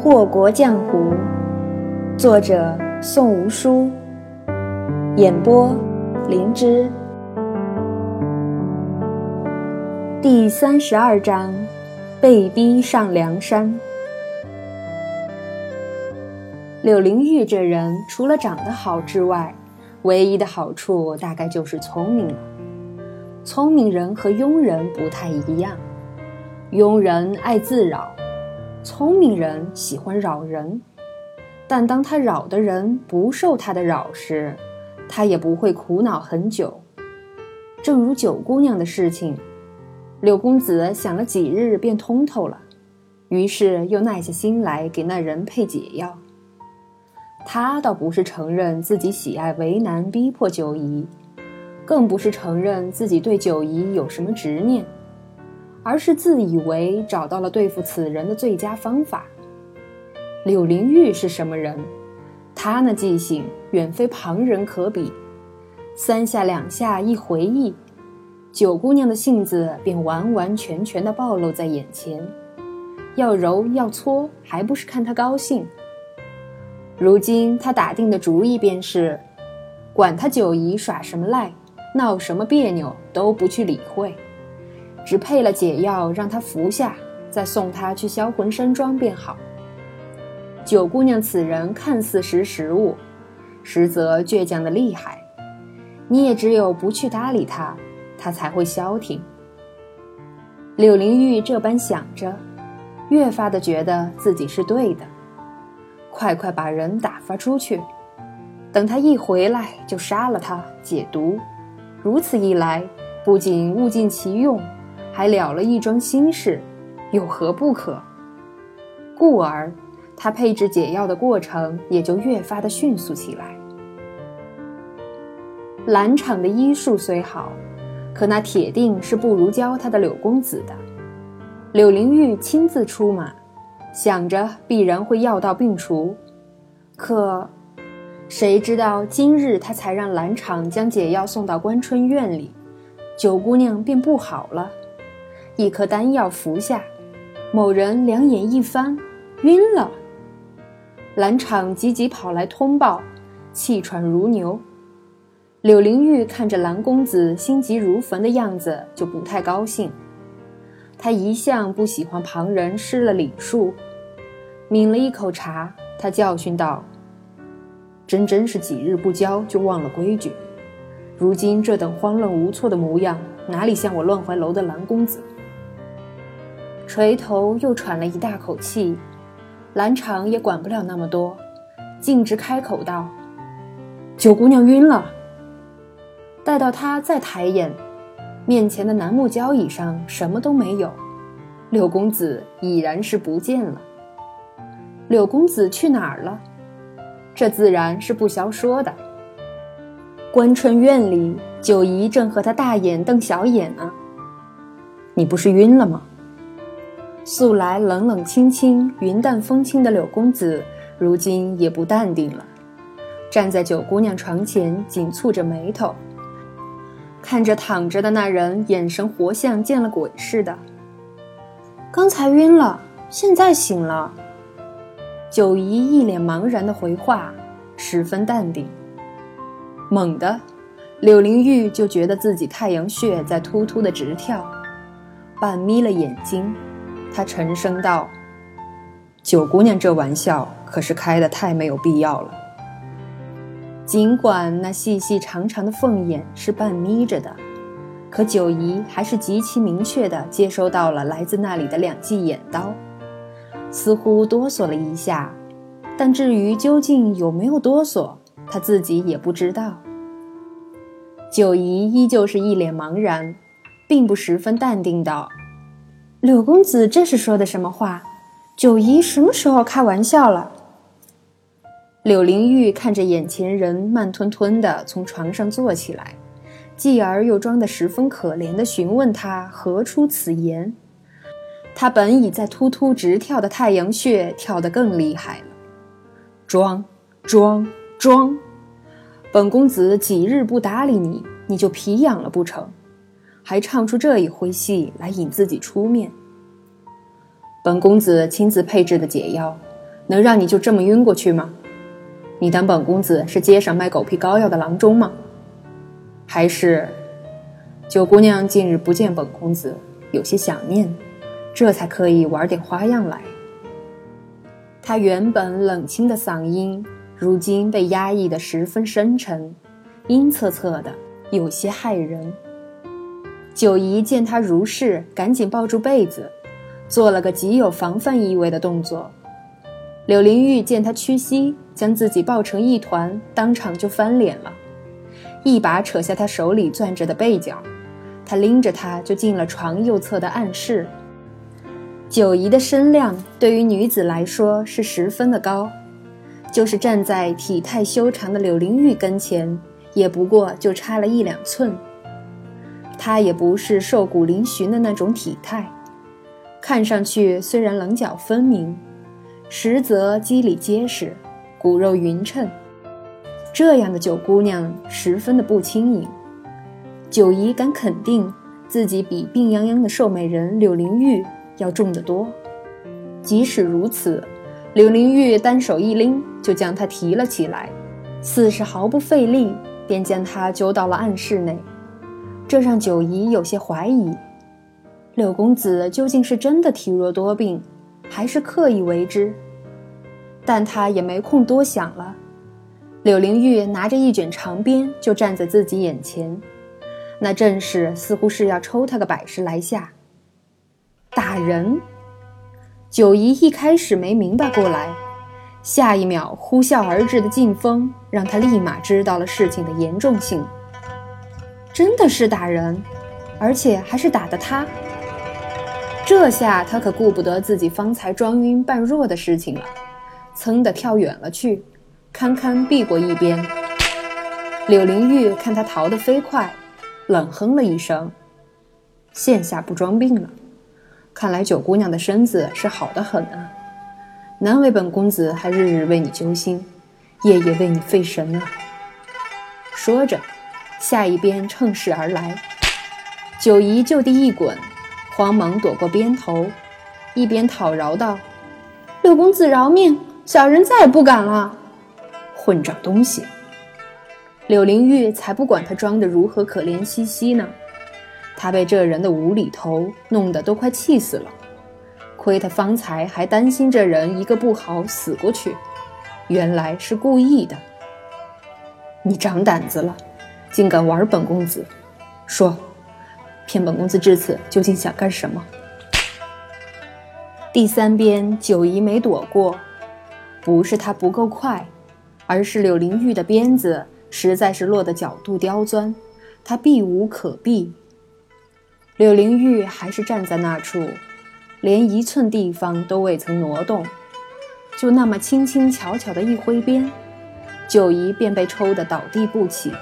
祸国江湖，作者宋无书，演播灵芝。第三十二章，被逼上梁山。柳灵玉这人，除了长得好之外，唯一的好处大概就是聪明了。聪明人和庸人不太一样，庸人爱自扰。聪明人喜欢扰人，但当他扰的人不受他的扰时，他也不会苦恼很久。正如九姑娘的事情，柳公子想了几日便通透了，于是又耐下心来给那人配解药。他倒不是承认自己喜爱为难逼迫九姨，更不是承认自己对九姨有什么执念。而是自以为找到了对付此人的最佳方法。柳灵玉是什么人？他那记性远非旁人可比。三下两下一回忆，九姑娘的性子便完完全全的暴露在眼前。要揉要搓，还不是看他高兴。如今他打定的主意便是，管他九姨耍什么赖，闹什么别扭，都不去理会。只配了解药，让他服下，再送他去销魂山庄便好。九姑娘此人看似识时务，实则倔强的厉害。你也只有不去搭理他，他才会消停。柳灵玉这般想着，越发的觉得自己是对的。快快把人打发出去，等他一回来就杀了他解毒。如此一来，不仅物尽其用。还了了一桩心事，有何不可？故而，他配置解药的过程也就越发的迅速起来。兰场的医术虽好，可那铁定是不如教他的柳公子的。柳灵玉亲自出马，想着必然会药到病除，可谁知道今日他才让兰场将解药送到关春院里，九姑娘便不好了。一颗丹药服下，某人两眼一翻，晕了。兰场急急跑来通报，气喘如牛。柳灵玉看着蓝公子心急如焚的样子，就不太高兴。他一向不喜欢旁人失了礼数，抿了一口茶，他教训道：“真真是几日不教就忘了规矩，如今这等慌乱无措的模样，哪里像我乱怀楼的蓝公子？”垂头又喘了一大口气，兰场也管不了那么多，径直开口道：“九姑娘晕了。”待到他再抬眼，面前的楠木交椅上什么都没有，柳公子已然是不见了。柳公子去哪儿了？这自然是不消说的。关春院里，九姨正和他大眼瞪小眼呢。你不是晕了吗？素来冷冷清清、云淡风轻的柳公子，如今也不淡定了，站在九姑娘床前，紧蹙着眉头，看着躺着的那人，眼神活像见了鬼似的。刚才晕了，现在醒了。九姨一脸茫然的回话，十分淡定。猛地，柳灵玉就觉得自己太阳穴在突突的直跳，半眯了眼睛。他沉声道：“九姑娘，这玩笑可是开的太没有必要了。”尽管那细细长长的凤眼是半眯着的，可九姨还是极其明确的接收到了来自那里的两记眼刀，似乎哆嗦了一下，但至于究竟有没有哆嗦，她自己也不知道。九姨依旧是一脸茫然，并不十分淡定道。柳公子这是说的什么话？九姨什么时候开玩笑了？柳灵玉看着眼前人，慢吞吞地从床上坐起来，继而又装得十分可怜地询问他何出此言。他本已在突突直跳的太阳穴跳得更厉害了，装装装！本公子几日不搭理你，你就皮痒了不成？还唱出这一回戏来引自己出面。本公子亲自配制的解药，能让你就这么晕过去吗？你当本公子是街上卖狗皮膏药的郎中吗？还是九姑娘近日不见本公子，有些想念，这才刻意玩点花样来？她原本冷清的嗓音，如今被压抑的十分深沉，阴恻恻的，有些骇人。九姨见他如是，赶紧抱住被子，做了个极有防范意味的动作。柳灵玉见他屈膝，将自己抱成一团，当场就翻脸了，一把扯下他手里攥着的被角，他拎着他就进了床右侧的暗室。九姨的身量对于女子来说是十分的高，就是站在体态修长的柳灵玉跟前，也不过就差了一两寸。她也不是瘦骨嶙峋的那种体态，看上去虽然棱角分明。实则肌理结实，骨肉匀称，这样的九姑娘十分的不轻盈。九姨敢肯定自己比病殃殃的瘦美人柳灵玉要重得多。即使如此，柳灵玉单手一拎就将她提了起来，似是毫不费力，便将她揪到了暗室内。这让九姨有些怀疑，柳公子究竟是真的体弱多病。还是刻意为之，但他也没空多想了。柳灵玉拿着一卷长鞭，就站在自己眼前，那阵势似乎是要抽他个百十来下。打人！九姨一开始没明白过来，下一秒呼啸而至的劲风让他立马知道了事情的严重性。真的是打人，而且还是打的他。这下他可顾不得自己方才装晕扮弱的事情了，噌的跳远了去，堪堪避过一边。柳灵玉看他逃得飞快，冷哼了一声：“现下不装病了，看来九姑娘的身子是好的很啊，难为本公子还日日为你揪心，夜夜为你费神啊。”说着，下一边乘势而来，九姨就地一滚。慌忙躲过鞭头，一边讨饶道：“六公子饶命，小人再也不敢了。”混账东西！柳灵玉才不管他装的如何可怜兮兮呢，他被这人的无厘头弄得都快气死了。亏他方才还担心这人一个不好死过去，原来是故意的。你长胆子了，竟敢玩本公子！说。骗本公子至此究竟想干什么？第三鞭九姨没躲过，不是她不够快，而是柳灵玉的鞭子实在是落的角度刁钻，她避无可避。柳灵玉还是站在那处，连一寸地方都未曾挪动，就那么轻轻巧巧的一挥鞭，九姨便被抽得倒地不起。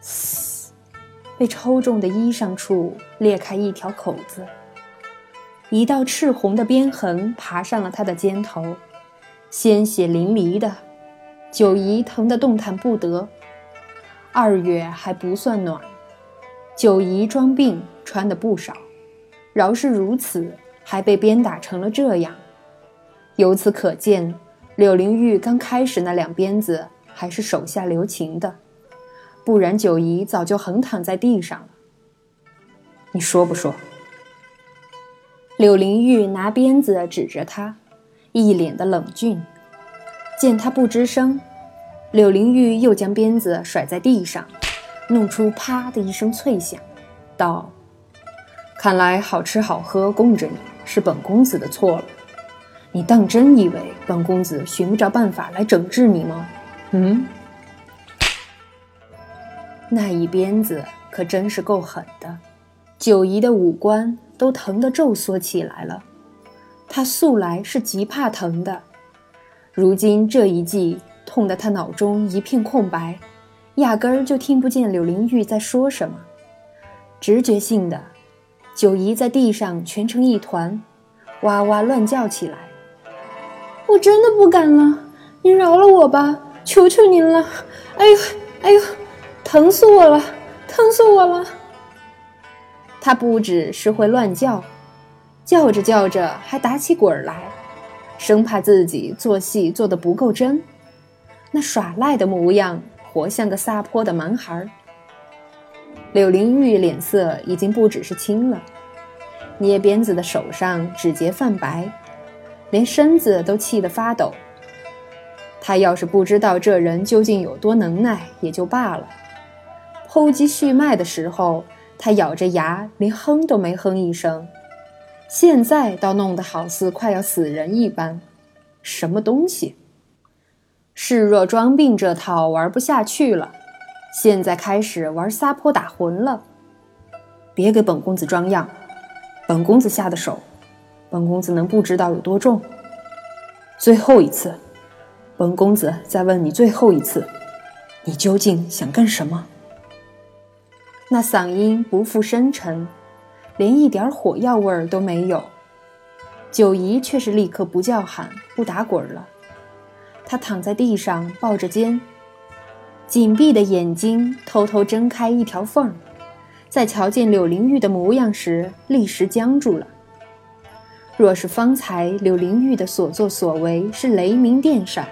嘶被抽中的衣裳处裂开一条口子，一道赤红的鞭痕爬上了他的肩头，鲜血淋漓的，九姨疼得动弹不得。二月还不算暖，九姨装病穿的不少，饶是如此，还被鞭打成了这样。由此可见，柳灵玉刚开始那两鞭子还是手下留情的。不然，九姨早就横躺在地上了。你说不说？柳灵玉拿鞭子指着他，一脸的冷峻。见他不吱声，柳灵玉又将鞭子甩在地上，弄出“啪”的一声脆响，道：“看来好吃好喝供着你是本公子的错了。你当真以为本公子寻不着办法来整治你吗？嗯？”那一鞭子可真是够狠的，九姨的五官都疼得皱缩起来了。她素来是极怕疼的，如今这一记痛得她脑中一片空白，压根儿就听不见柳灵玉在说什么。直觉性的，九姨在地上蜷成一团，哇哇乱叫起来：“我真的不敢了，您饶了我吧，求求您了！哎呦，哎呦！”疼死我了！疼死我了！他不只是会乱叫，叫着叫着还打起滚来，生怕自己做戏做得不够真，那耍赖的模样，活像个撒泼的蛮孩儿。柳灵玉脸色已经不只是青了，捏鞭子的手上指节泛白，连身子都气得发抖。他要是不知道这人究竟有多能耐，也就罢了。偷鸡续脉的时候，他咬着牙，连哼都没哼一声。现在倒弄得好似快要死人一般，什么东西？视若装病这套玩不下去了，现在开始玩撒泼打浑了。别给本公子装样，本公子下的手，本公子能不知道有多重？最后一次，本公子再问你最后一次，你究竟想干什么？那嗓音不复深沉。连一点火药味儿都没有，九姨却是立刻不叫喊、不打滚了。她躺在地上抱着肩，紧闭的眼睛偷偷睁开一条缝儿，在瞧见柳灵玉的模样时，立时僵住了。若是方才柳灵玉的所作所为是雷鸣电闪，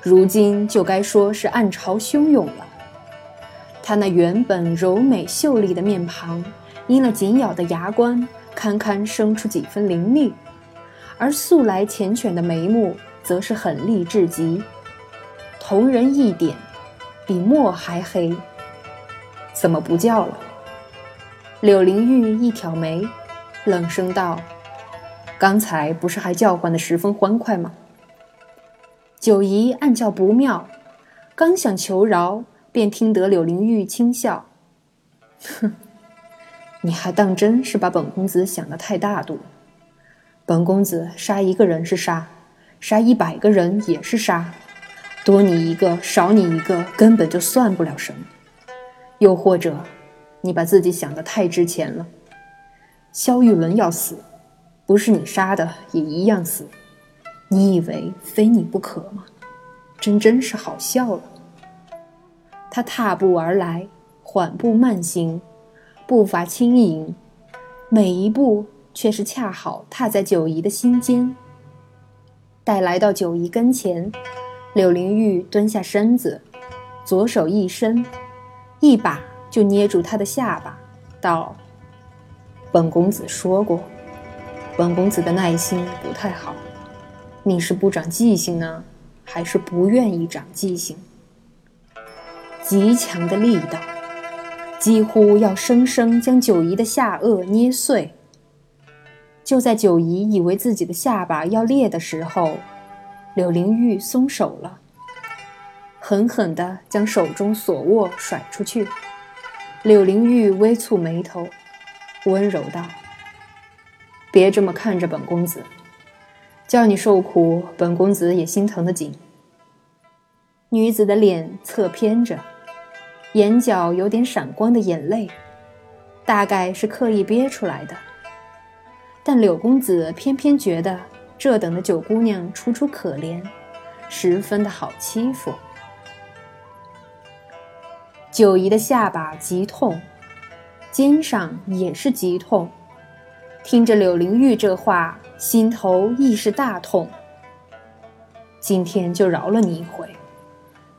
如今就该说是暗潮汹涌了。她那原本柔美秀丽的面庞。因了紧咬的牙关，堪堪生出几分凌厉，而素来缱绻的眉目，则是狠厉至极，瞳仁一点，比墨还黑。怎么不叫了？柳灵玉一挑眉，冷声道：“刚才不是还叫唤的十分欢快吗？”九姨暗叫不妙，刚想求饶，便听得柳灵玉轻笑：“哼。”你还当真是把本公子想得太大度？本公子杀一个人是杀，杀一百个人也是杀，多你一个少你一个根本就算不了什么。又或者，你把自己想得太值钱了。萧玉伦要死，不是你杀的也一样死。你以为非你不可吗？真真是好笑了。他踏步而来，缓步慢行。步伐轻盈，每一步却是恰好踏在九姨的心间。待来到九姨跟前，柳灵玉蹲下身子，左手一伸，一把就捏住她的下巴，道：“本公子说过，本公子的耐心不太好。你是不长记性呢，还是不愿意长记性？”极强的力道。几乎要生生将九姨的下颚捏碎。就在九姨以为自己的下巴要裂的时候，柳灵玉松手了，狠狠地将手中所握甩出去。柳灵玉微蹙眉头，温柔道：“别这么看着本公子，叫你受苦，本公子也心疼得紧。”女子的脸侧偏着。眼角有点闪光的眼泪，大概是刻意憋出来的。但柳公子偏偏觉得这等的九姑娘楚楚可怜，十分的好欺负。九姨的下巴极痛，肩上也是极痛。听着柳灵玉这话，心头亦是大痛。今天就饶了你一回。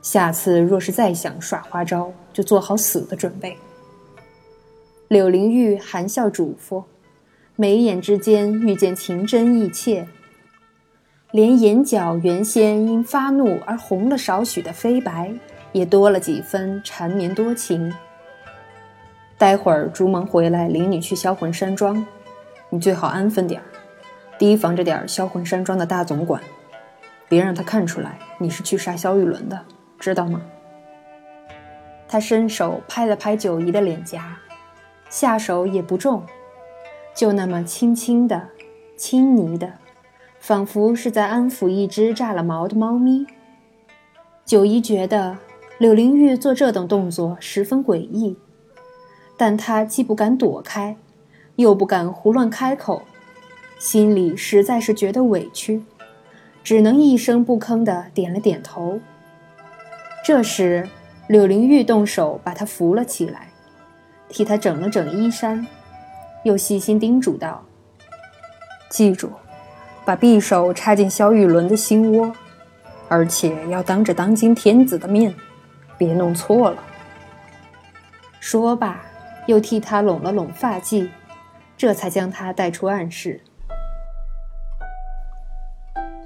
下次若是再想耍花招，就做好死的准备。柳灵玉含笑嘱咐，眉眼之间遇见情真意切，连眼角原先因发怒而红了少许的飞白，也多了几分缠绵多情。待会儿朱蒙回来领你去销魂山庄，你最好安分点儿，提防着点销魂山庄的大总管，别让他看出来你是去杀萧玉伦的。知道吗？他伸手拍了拍九姨的脸颊，下手也不重，就那么轻轻的、轻昵的，仿佛是在安抚一只炸了毛的猫咪。九姨觉得柳灵玉做这等动作十分诡异，但她既不敢躲开，又不敢胡乱开口，心里实在是觉得委屈，只能一声不吭的点了点头。这时，柳灵玉动手把他扶了起来，替他整了整衣衫，又细心叮嘱道：“记住，把匕首插进萧玉伦的心窝，而且要当着当今天子的面，别弄错了。说罢，又替他拢了拢发髻，这才将他带出暗室。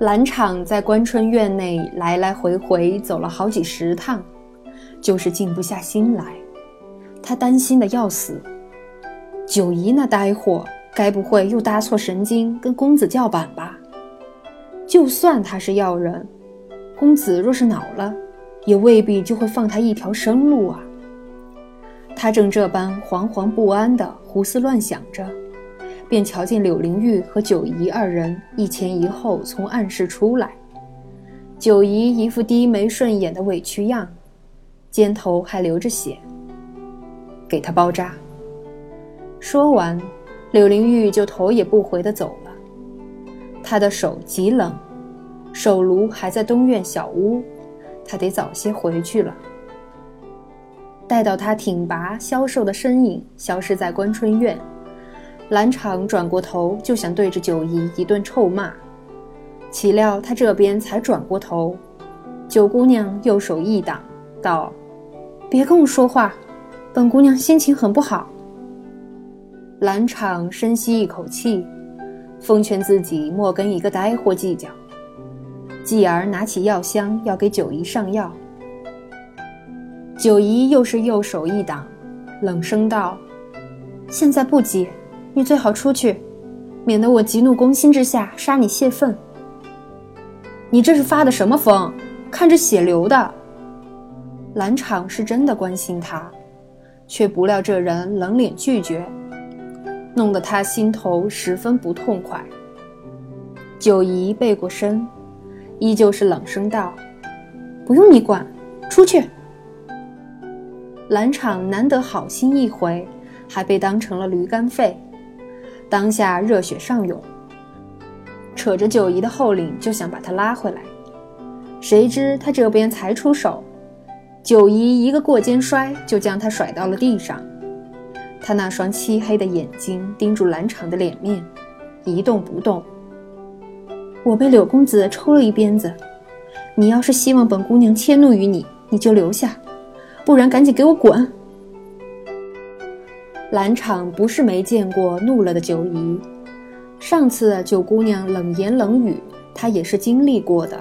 兰场在关春院内来来回回走了好几十趟，就是静不下心来。他担心的要死，九姨那呆货该不会又搭错神经跟公子叫板吧？就算他是要人，公子若是恼了，也未必就会放他一条生路啊。他正这般惶惶不安地胡思乱想着。便瞧见柳灵玉和九姨二人一前一后从暗室出来，九姨一副低眉顺眼的委屈样，肩头还流着血。给他包扎。说完，柳灵玉就头也不回地走了。他的手极冷，手炉还在东院小屋，他得早些回去了。待到他挺拔消瘦的身影消失在关春院。兰场转过头就想对着九姨一顿臭骂，岂料他这边才转过头，九姑娘右手一挡，道：“别跟我说话，本姑娘心情很不好。”兰场深吸一口气，奉劝自己莫跟一个呆货计较，继而拿起药箱要给九姨上药。九姨又是右手一挡，冷声道：“现在不急。”你最好出去，免得我急怒攻心之下杀你泄愤。你这是发的什么疯？看着血流的。兰场是真的关心他，却不料这人冷脸拒绝，弄得他心头十分不痛快。九姨背过身，依旧是冷声道：“不用你管，出去。”兰场难得好心一回，还被当成了驴肝肺。当下热血上涌，扯着九姨的后领就想把她拉回来，谁知他这边才出手，九姨一个过肩摔就将他甩到了地上。他那双漆黑的眼睛盯住兰场的脸面，一动不动。我被柳公子抽了一鞭子，你要是希望本姑娘迁怒于你，你就留下，不然赶紧给我滚。兰场不是没见过怒了的九姨，上次九姑娘冷言冷语，她也是经历过的。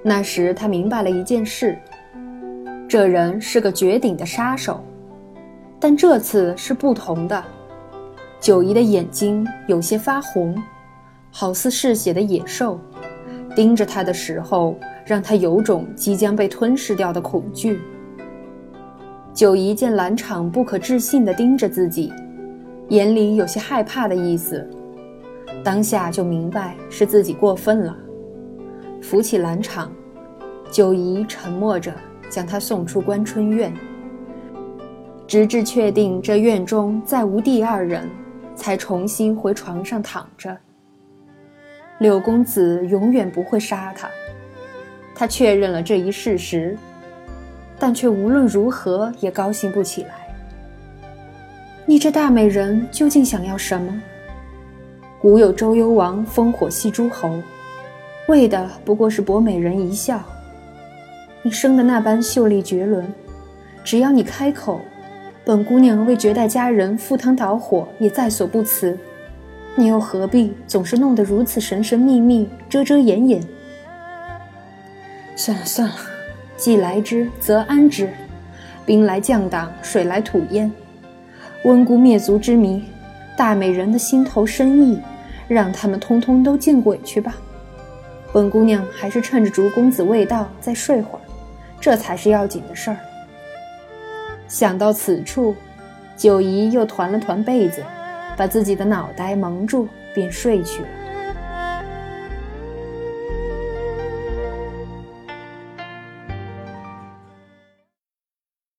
那时她明白了一件事，这人是个绝顶的杀手。但这次是不同的，九姨的眼睛有些发红，好似嗜血的野兽，盯着她的时候，让她有种即将被吞噬掉的恐惧。九姨见兰场不可置信地盯着自己，眼里有些害怕的意思，当下就明白是自己过分了，扶起兰场，九姨沉默着将他送出关春院，直至确定这院中再无第二人，才重新回床上躺着。柳公子永远不会杀他，他确认了这一事实。但却无论如何也高兴不起来。你这大美人究竟想要什么？古有周幽王烽火戏诸侯，为的不过是博美人一笑。你生的那般秀丽绝伦，只要你开口，本姑娘为绝代佳人赴汤蹈火也在所不辞。你又何必总是弄得如此神神秘秘、遮遮掩掩？算了算了。既来之，则安之。兵来将挡，水来土掩。温姑灭族之谜，大美人的心头深意，让他们通通都见鬼去吧。本姑娘还是趁着竹公子未到，再睡会儿，这才是要紧的事儿。想到此处，九姨又团了团被子，把自己的脑袋蒙住，便睡去了。